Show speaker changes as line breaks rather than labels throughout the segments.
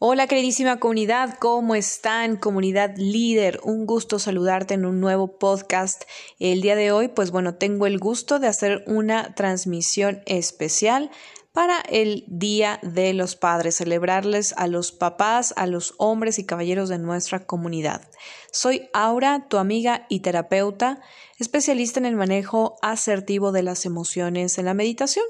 Hola queridísima comunidad, ¿cómo están? Comunidad líder, un gusto saludarte en un nuevo podcast. El día de hoy, pues bueno, tengo el gusto de hacer una transmisión especial para el Día de los Padres, celebrarles a los papás, a los hombres y caballeros de nuestra comunidad. Soy Aura, tu amiga y terapeuta, especialista en el manejo asertivo de las emociones en la meditación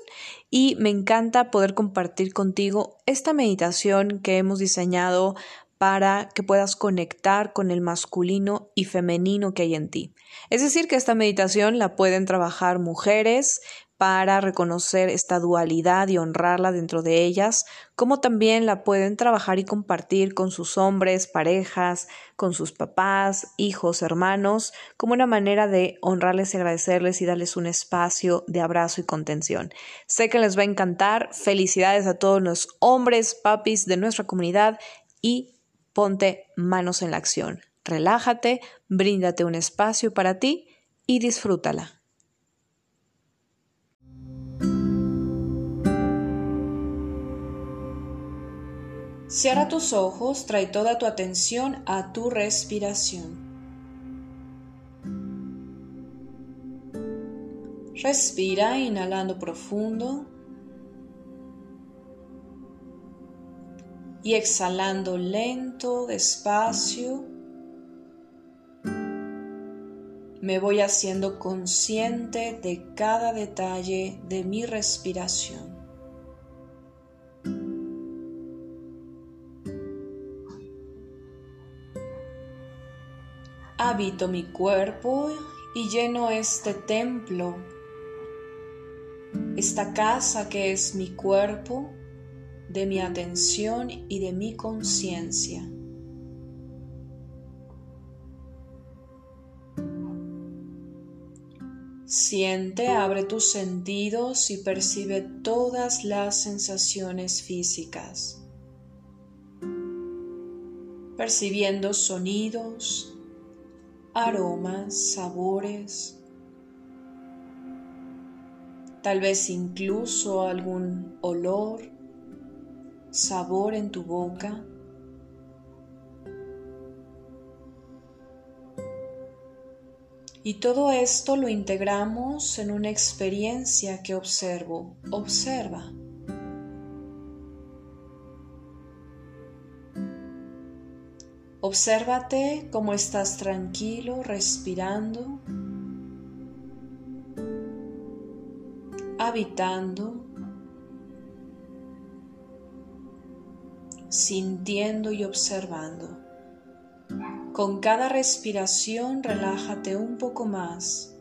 y me encanta poder compartir contigo esta meditación que hemos diseñado para que puedas conectar con el masculino y femenino que hay en ti. Es decir, que esta meditación la pueden trabajar mujeres, para reconocer esta dualidad y honrarla dentro de ellas, como también la pueden trabajar y compartir con sus hombres, parejas, con sus papás, hijos, hermanos, como una manera de honrarles y agradecerles y darles un espacio de abrazo y contención. Sé que les va a encantar. Felicidades a todos los hombres, papis de nuestra comunidad y ponte manos en la acción. Relájate, bríndate un espacio para ti y disfrútala. Cierra tus ojos, trae toda tu atención a tu respiración. Respira inhalando profundo y exhalando lento, despacio. Me voy haciendo consciente de cada detalle de mi respiración. Habito mi cuerpo y lleno este templo, esta casa que es mi cuerpo, de mi atención y de mi conciencia. Siente, abre tus sentidos y percibe todas las sensaciones físicas, percibiendo sonidos, aromas, sabores, tal vez incluso algún olor, sabor en tu boca. Y todo esto lo integramos en una experiencia que observo. Observa. Obsérvate cómo estás tranquilo, respirando, habitando, sintiendo y observando. Con cada respiración relájate un poco más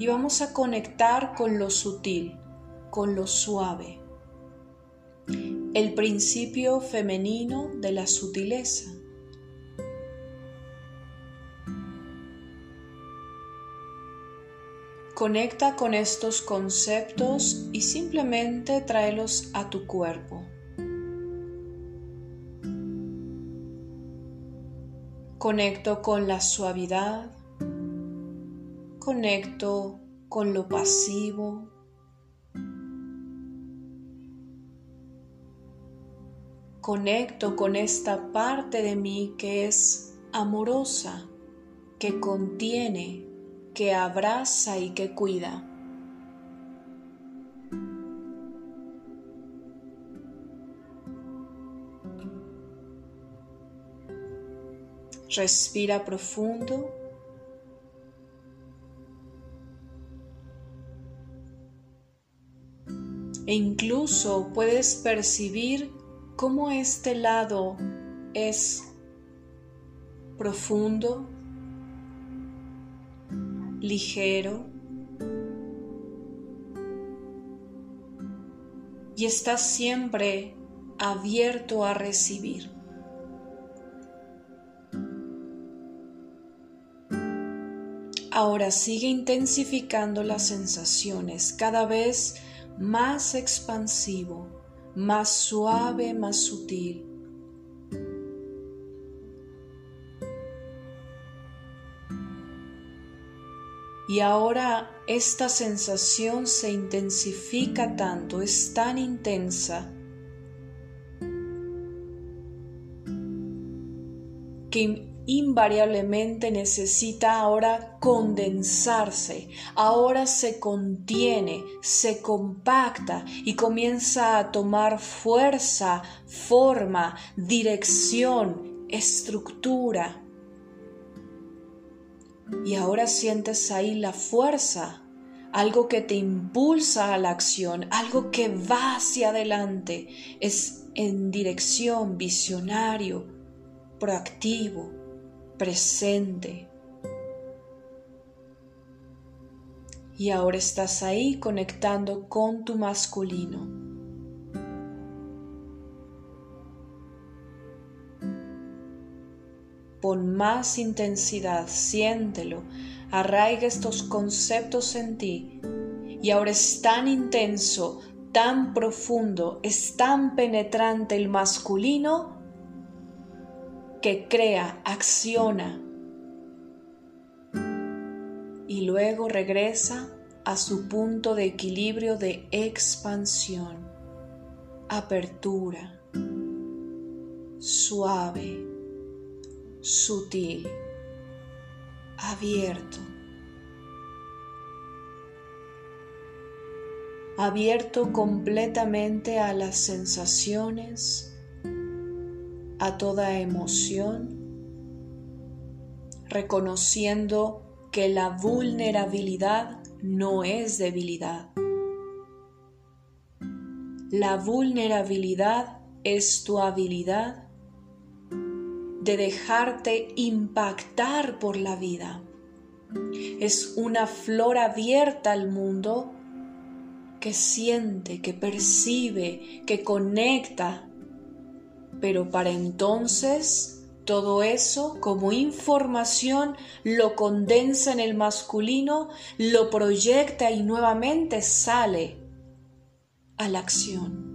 y vamos a conectar con lo sutil, con lo suave el principio femenino de la sutileza. Conecta con estos conceptos y simplemente tráelos a tu cuerpo. Conecto con la suavidad, conecto con lo pasivo, conecto con esta parte de mí que es amorosa, que contiene, que abraza y que cuida. Respira profundo. E incluso puedes percibir cómo este lado es profundo, ligero y está siempre abierto a recibir. Ahora sigue intensificando las sensaciones cada vez más expansivo más suave, más sutil. Y ahora esta sensación se intensifica tanto, es tan intensa, que invariablemente necesita ahora condensarse, ahora se contiene, se compacta y comienza a tomar fuerza, forma, dirección, estructura. Y ahora sientes ahí la fuerza, algo que te impulsa a la acción, algo que va hacia adelante, es en dirección, visionario, proactivo presente. Y ahora estás ahí conectando con tu masculino. Pon más intensidad, siéntelo, arraiga estos conceptos en ti. Y ahora es tan intenso, tan profundo, es tan penetrante el masculino que crea, acciona y luego regresa a su punto de equilibrio de expansión, apertura, suave, sutil, abierto. abierto completamente a las sensaciones, a toda emoción, reconociendo que la vulnerabilidad no es debilidad. La vulnerabilidad es tu habilidad de dejarte impactar por la vida. Es una flor abierta al mundo que siente, que percibe, que conecta pero para entonces todo eso como información lo condensa en el masculino, lo proyecta y nuevamente sale a la acción.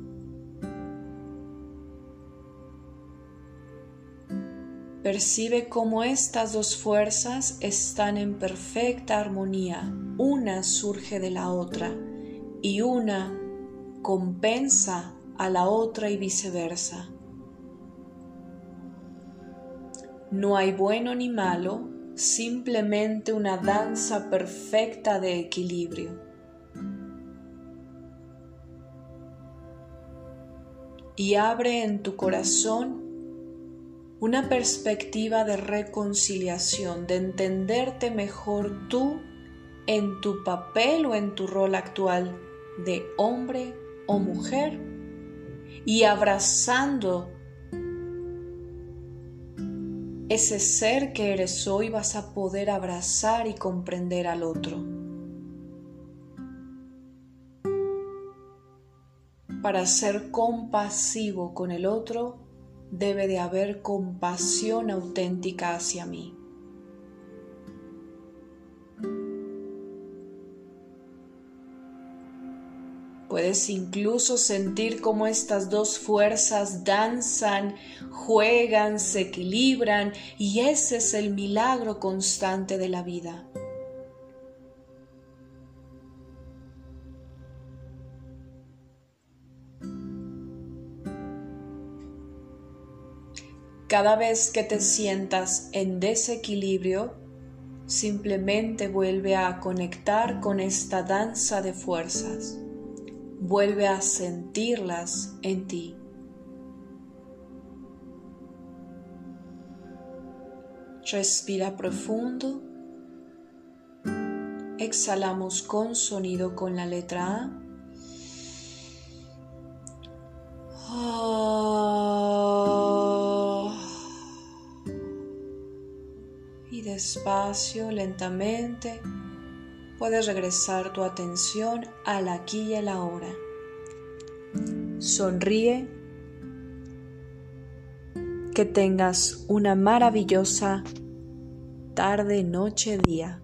Percibe cómo estas dos fuerzas están en perfecta armonía. Una surge de la otra y una compensa a la otra y viceversa. No hay bueno ni malo, simplemente una danza perfecta de equilibrio. Y abre en tu corazón una perspectiva de reconciliación, de entenderte mejor tú en tu papel o en tu rol actual de hombre o mujer y abrazando ese ser que eres hoy vas a poder abrazar y comprender al otro. Para ser compasivo con el otro, debe de haber compasión auténtica hacia mí. Puedes incluso sentir cómo estas dos fuerzas danzan, juegan, se equilibran y ese es el milagro constante de la vida. Cada vez que te sientas en desequilibrio, simplemente vuelve a conectar con esta danza de fuerzas vuelve a sentirlas en ti. Respira profundo. Exhalamos con sonido con la letra A. Y despacio, lentamente puedes regresar tu atención al aquí y a la ahora. Sonríe. Que tengas una maravillosa tarde, noche, día.